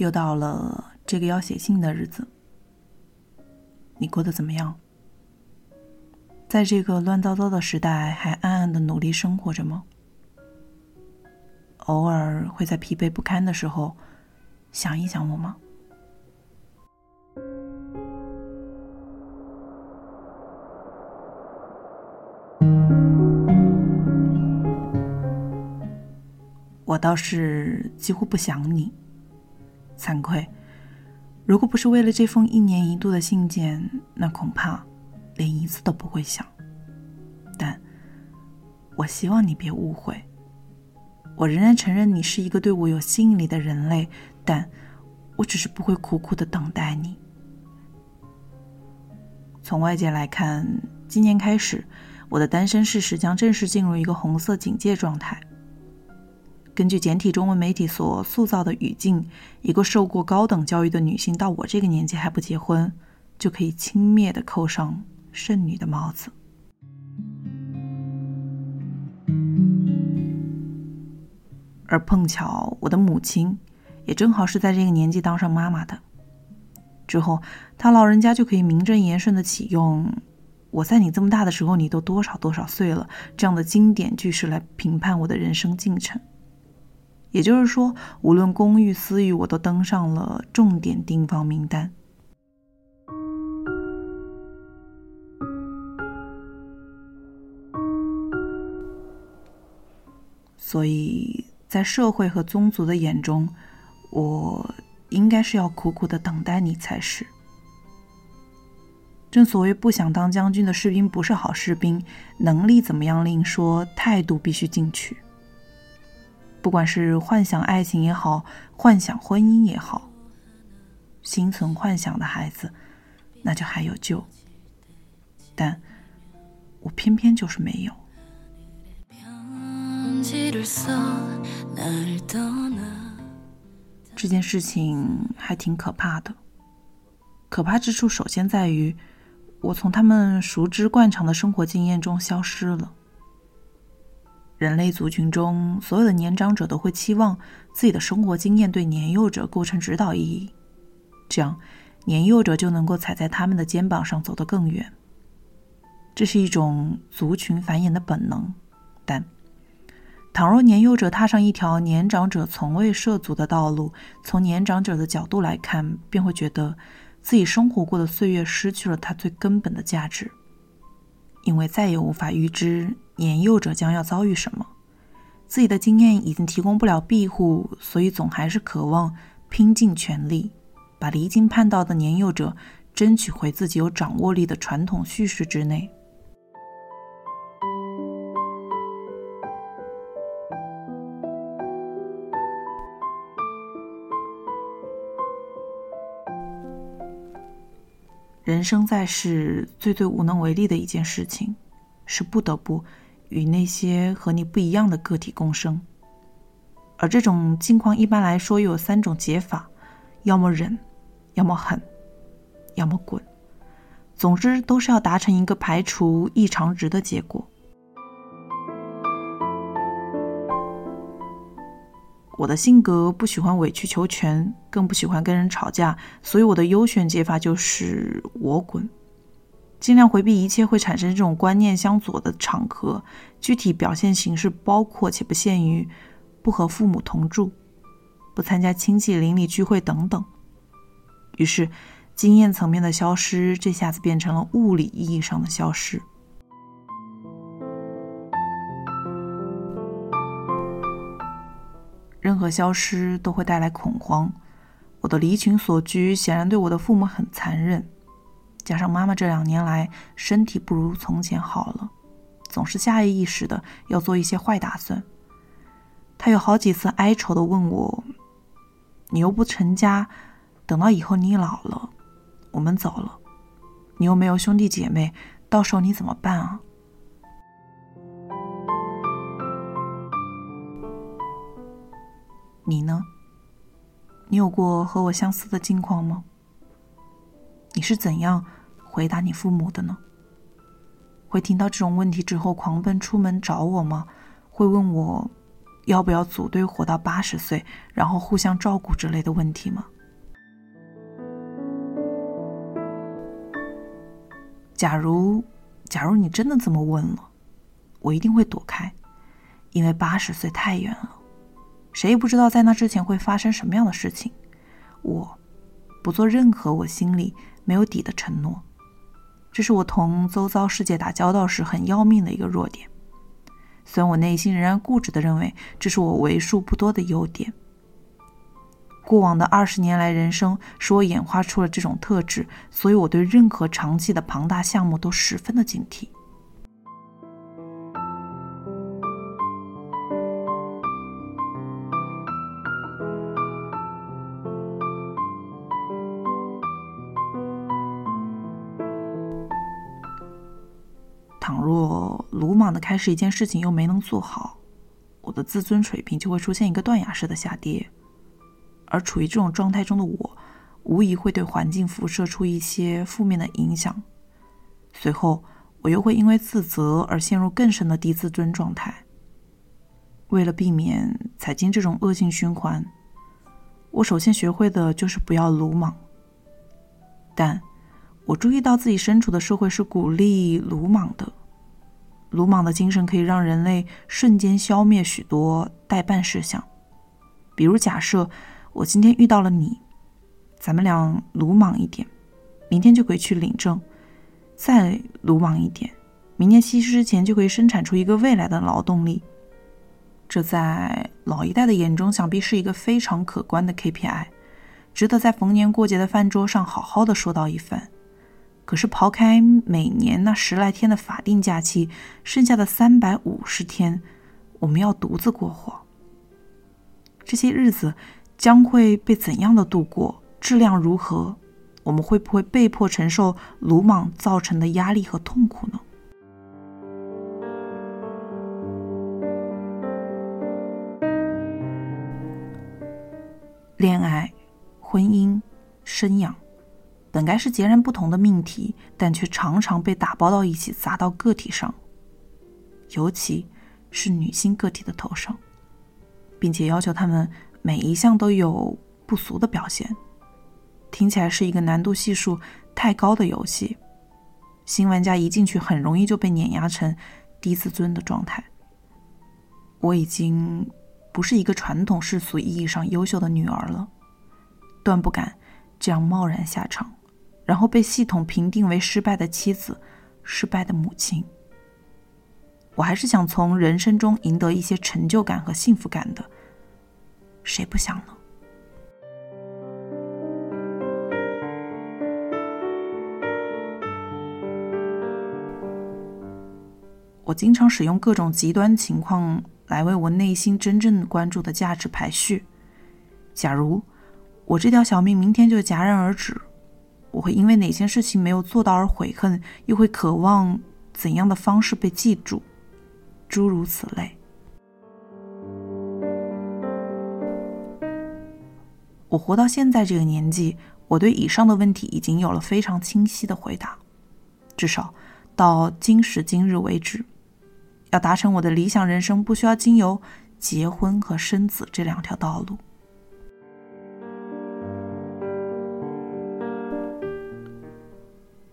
又到了这个要写信的日子，你过得怎么样？在这个乱糟糟的时代，还暗暗的努力生活着吗？偶尔会在疲惫不堪的时候想一想我吗？我倒是几乎不想你，惭愧。如果不是为了这封一年一度的信件，那恐怕连一次都不会想。但我希望你别误会，我仍然承认你是一个对我有吸引力的人类，但我只是不会苦苦的等待你。从外界来看，今年开始，我的单身事实将正式进入一个红色警戒状态。根据简体中文媒体所塑造的语境，一个受过高等教育的女性到我这个年纪还不结婚，就可以轻蔑的扣上剩女的帽子。而碰巧我的母亲，也正好是在这个年纪当上妈妈的。之后，她老人家就可以名正言顺的启用“我在你这么大的时候，你都多少多少岁了”这样的经典句式来评判我的人生进程。也就是说，无论公寓私域，我都登上了重点订房名单。所以在社会和宗族的眼中，我应该是要苦苦的等待你才是。正所谓，不想当将军的士兵不是好士兵，能力怎么样另说，态度必须进取。不管是幻想爱情也好，幻想婚姻也好，心存幻想的孩子，那就还有救。但我偏偏就是没有。这件事情还挺可怕的。可怕之处，首先在于我从他们熟知惯常的生活经验中消失了。人类族群中，所有的年长者都会期望自己的生活经验对年幼者构成指导意义，这样年幼者就能够踩在他们的肩膀上走得更远。这是一种族群繁衍的本能。但倘若年幼者踏上一条年长者从未涉足的道路，从年长者的角度来看，便会觉得自己生活过的岁月失去了它最根本的价值。因为再也无法预知年幼者将要遭遇什么，自己的经验已经提供不了庇护，所以总还是渴望拼尽全力，把离经叛道的年幼者争取回自己有掌握力的传统叙事之内。人生在世，最最无能为力的一件事情，是不得不与那些和你不一样的个体共生。而这种境况一般来说又有三种解法：要么忍，要么狠，要么滚。总之，都是要达成一个排除异常值的结果。我的性格不喜欢委曲求全，更不喜欢跟人吵架，所以我的优选解法就是我滚，尽量回避一切会产生这种观念相左的场合。具体表现形式包括且不限于不和父母同住、不参加亲戚邻里聚会等等。于是，经验层面的消失，这下子变成了物理意义上的消失。和消失都会带来恐慌。我的离群所居显然对我的父母很残忍，加上妈妈这两年来身体不如从前好了，总是下意识的要做一些坏打算。她有好几次哀愁的问我：“你又不成家，等到以后你老了，我们走了，你又没有兄弟姐妹，到时候你怎么办啊？”你呢？你有过和我相似的境况吗？你是怎样回答你父母的呢？会听到这种问题之后狂奔出门找我吗？会问我要不要组队活到八十岁，然后互相照顾之类的问题吗？假如，假如你真的这么问了，我一定会躲开，因为八十岁太远了，谁也不知道在那之前会发生什么样的事情。我不做任何我心里没有底的承诺，这是我同周遭世界打交道时很要命的一个弱点。虽然我内心仍然固执的认为这是我为数不多的优点。过往的二十年来，人生使我演化出了这种特质，所以我对任何长期的庞大项目都十分的警惕。莽的开始一件事情又没能做好，我的自尊水平就会出现一个断崖式的下跌。而处于这种状态中的我，无疑会对环境辐射出一些负面的影响。随后，我又会因为自责而陷入更深的低自尊状态。为了避免踩进这种恶性循环，我首先学会的就是不要鲁莽。但我注意到自己身处的社会是鼓励鲁莽的，鲁莽的精神可以让人类瞬间消灭许多待办事项，比如假设。我今天遇到了你，咱们俩鲁莽一点，明天就可以去领证；再鲁莽一点，明年七夕之前就可以生产出一个未来的劳动力。这在老一代的眼中，想必是一个非常可观的 KPI，值得在逢年过节的饭桌上好好的说道一番。可是抛开每年那十来天的法定假期，剩下的三百五十天，我们要独自过活。这些日子。将会被怎样的度过？质量如何？我们会不会被迫承受鲁莽造成的压力和痛苦呢？恋爱、婚姻、生养，本该是截然不同的命题，但却常常被打包到一起，砸到个体上，尤其是女性个体的头上，并且要求他们。每一项都有不俗的表现，听起来是一个难度系数太高的游戏。新玩家一进去，很容易就被碾压成低自尊的状态。我已经不是一个传统世俗意义上优秀的女儿了，断不敢这样贸然下场，然后被系统评定为失败的妻子、失败的母亲。我还是想从人生中赢得一些成就感和幸福感的。谁不想呢？我经常使用各种极端情况来为我内心真正关注的价值排序。假如我这条小命明天就戛然而止，我会因为哪件事情没有做到而悔恨，又会渴望怎样的方式被记住？诸如此类。我活到现在这个年纪，我对以上的问题已经有了非常清晰的回答。至少到今时今日为止，要达成我的理想人生，不需要经由结婚和生子这两条道路。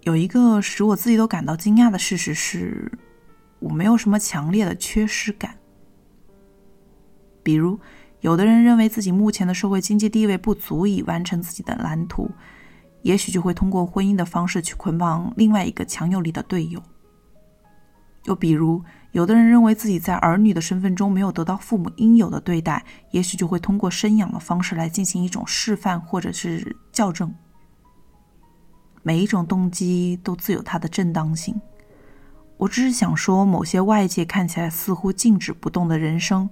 有一个使我自己都感到惊讶的事实是，我没有什么强烈的缺失感，比如。有的人认为自己目前的社会经济地位不足以完成自己的蓝图，也许就会通过婚姻的方式去捆绑另外一个强有力的队友。又比如，有的人认为自己在儿女的身份中没有得到父母应有的对待，也许就会通过生养的方式来进行一种示范或者是校正。每一种动机都自有它的正当性。我只是想说，某些外界看起来似乎静止不动的人生。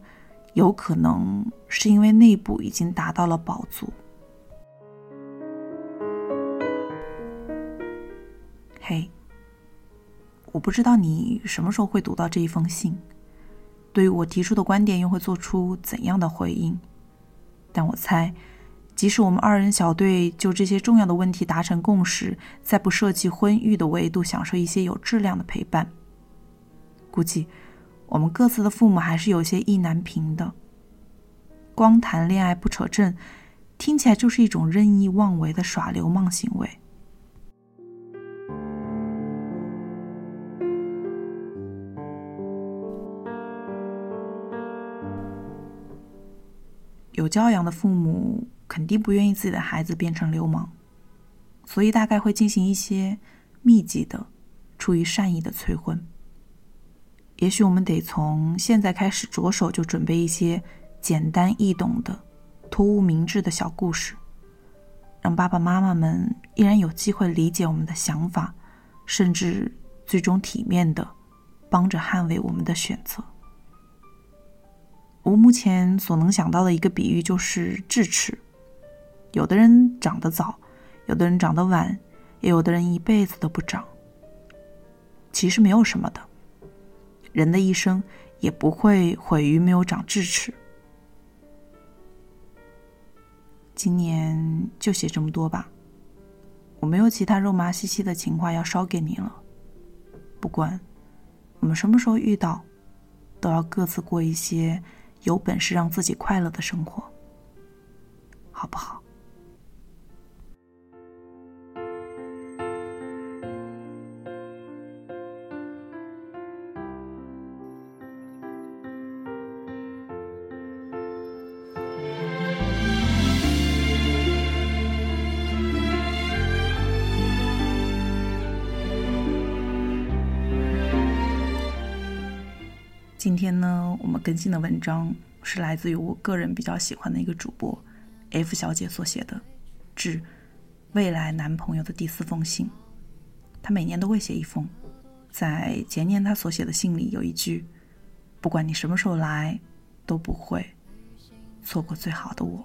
有可能是因为内部已经达到了饱足。嘿，我不知道你什么时候会读到这一封信，对于我提出的观点又会做出怎样的回应？但我猜，即使我们二人小队就这些重要的问题达成共识，在不涉及婚育的维度享受一些有质量的陪伴，估计。我们各自的父母还是有些意难平的，光谈恋爱不扯证，听起来就是一种任意妄为的耍流氓行为。有教养的父母肯定不愿意自己的孩子变成流氓，所以大概会进行一些密集的、出于善意的催婚。也许我们得从现在开始着手，就准备一些简单易懂的、突兀明智的小故事，让爸爸妈妈们依然有机会理解我们的想法，甚至最终体面的帮着捍卫我们的选择。我目前所能想到的一个比喻就是智齿，有的人长得早，有的人长得晚，也有的人一辈子都不长。其实没有什么的，人的一生也不会毁于没有长智齿。今年就写这么多吧，我没有其他肉麻兮兮的情话要捎给你了。不管我们什么时候遇到，都要各自过一些。有本事让自己快乐的生活，今天呢，我们更新的文章是来自于我个人比较喜欢的一个主播 F 小姐所写的《致未来男朋友的第四封信》。她每年都会写一封，在前年她所写的信里有一句：“不管你什么时候来，都不会错过最好的我。”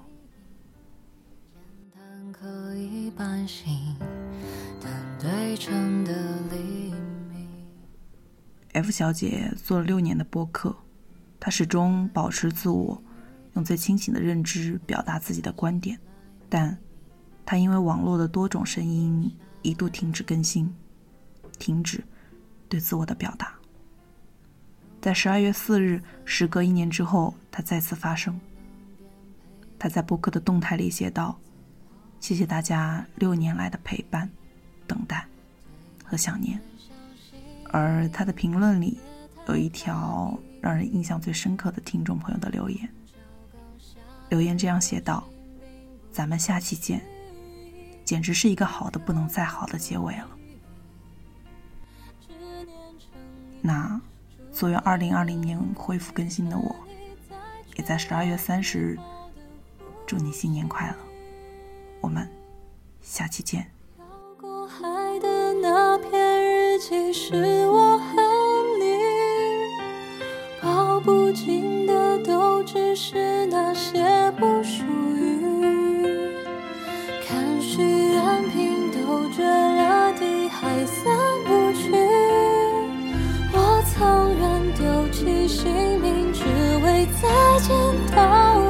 可以半醒，但对称的黎明 F 小姐做了六年的播客，她始终保持自我，用最清醒的认知表达自己的观点。但，她因为网络的多种声音，一度停止更新，停止对自我的表达。在十二月四日，时隔一年之后，她再次发声。她在播客的动态里写道：“谢谢大家六年来的陪伴、等待和想念。”而他的评论里有一条让人印象最深刻的听众朋友的留言，留言这样写道：“咱们下期见。”简直是一个好的不能再好的结尾了。那所愿二零二零年恢复更新的我，也在十二月三十日祝你新年快乐。我们下期见。其实我和你抱不紧的，都只是那些不属于。看许愿瓶都绝了堤，还散不去。我曾愿丢弃性命，只为再见到。